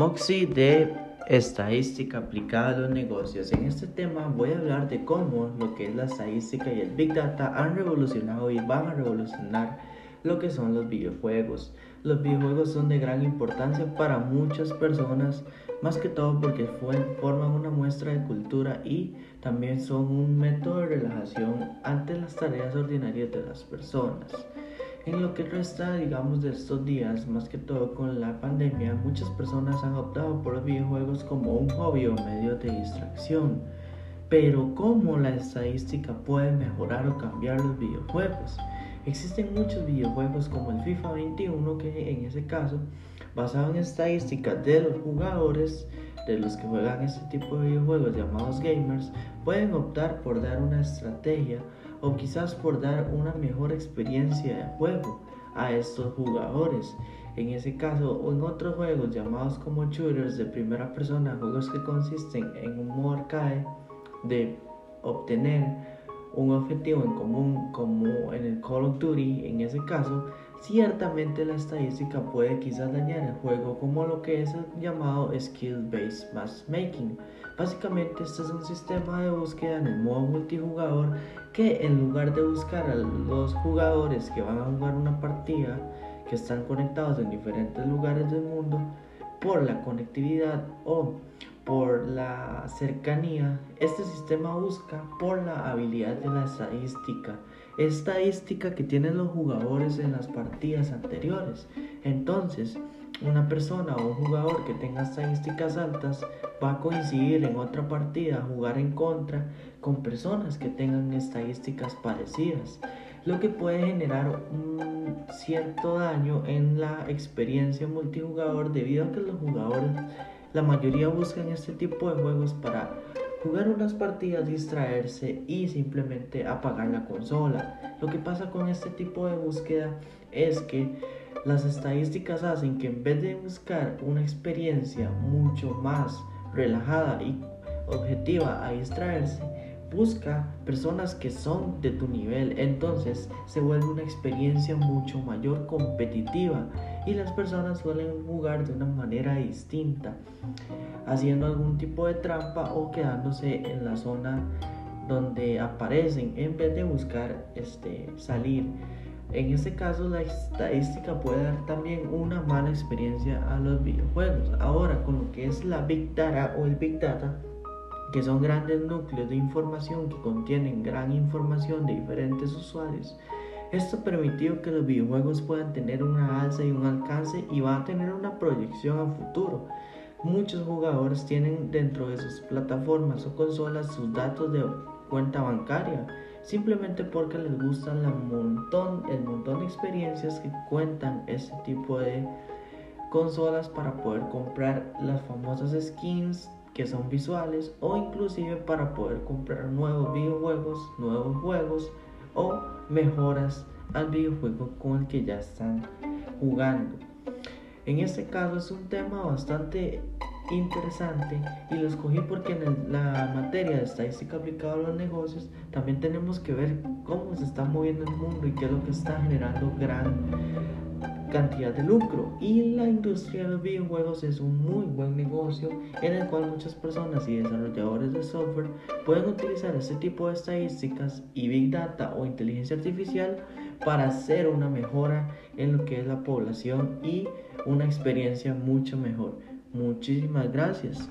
Moxie de estadística aplicada a los negocios. En este tema voy a hablar de cómo lo que es la estadística y el Big Data han revolucionado y van a revolucionar lo que son los videojuegos. Los videojuegos son de gran importancia para muchas personas, más que todo porque forman una muestra de cultura y también son un método de relajación ante las tareas ordinarias de las personas. En lo que resta, digamos, de estos días, más que todo con la pandemia, muchas personas han optado por los videojuegos como un hobby o medio de distracción. Pero ¿cómo la estadística puede mejorar o cambiar los videojuegos? Existen muchos videojuegos como el FIFA 21 que en ese caso, basado en estadísticas de los jugadores, de los que juegan este tipo de videojuegos llamados gamers, pueden optar por dar una estrategia o quizás por dar una mejor experiencia de juego a estos jugadores. En ese caso o en otros juegos llamados como shooters de primera persona, juegos que consisten en un modo arcade de obtener un objetivo en común como en el Call of Duty, en ese caso, ciertamente la estadística puede quizás dañar el juego como lo que es el llamado Skill Based Matchmaking. Básicamente este es un sistema de búsqueda en el modo multijugador que en lugar de buscar a los jugadores que van a jugar una partida que están conectados en diferentes lugares del mundo por la conectividad o por la cercanía, este sistema busca por la habilidad de la estadística, estadística que tienen los jugadores en las partidas anteriores. Entonces, una persona o un jugador que tenga estadísticas altas va a coincidir en otra partida, jugar en contra con personas que tengan estadísticas parecidas, lo que puede generar un cierto daño en la experiencia multijugador debido a que los jugadores, la mayoría buscan este tipo de juegos para jugar unas partidas, distraerse y simplemente apagar la consola. Lo que pasa con este tipo de búsqueda es que las estadísticas hacen que en vez de buscar una experiencia mucho más relajada y objetiva a distraerse, busca personas que son de tu nivel. Entonces se vuelve una experiencia mucho mayor competitiva y las personas suelen jugar de una manera distinta, haciendo algún tipo de trampa o quedándose en la zona donde aparecen en vez de buscar este, salir. En este caso, la estadística puede dar también una mala experiencia a los videojuegos. Ahora, con lo que es la Big Data o el Big Data, que son grandes núcleos de información que contienen gran información de diferentes usuarios, esto permitió que los videojuegos puedan tener una alza y un alcance y va a tener una proyección a futuro. Muchos jugadores tienen dentro de sus plataformas o consolas sus datos de cuenta bancaria simplemente porque les gustan la montón, el montón de experiencias que cuentan este tipo de consolas para poder comprar las famosas skins que son visuales o inclusive para poder comprar nuevos videojuegos, nuevos juegos o mejoras al videojuego con el que ya están jugando. En este caso es un tema bastante interesante y lo escogí porque en la materia de estadística aplicada a los negocios también tenemos que ver cómo se está moviendo el mundo y qué es lo que está generando gran cantidad de lucro y la industria de videojuegos es un muy buen negocio en el cual muchas personas y desarrolladores de software pueden utilizar este tipo de estadísticas y big data o inteligencia artificial para hacer una mejora en lo que es la población y una experiencia mucho mejor. Muchísimas gracias.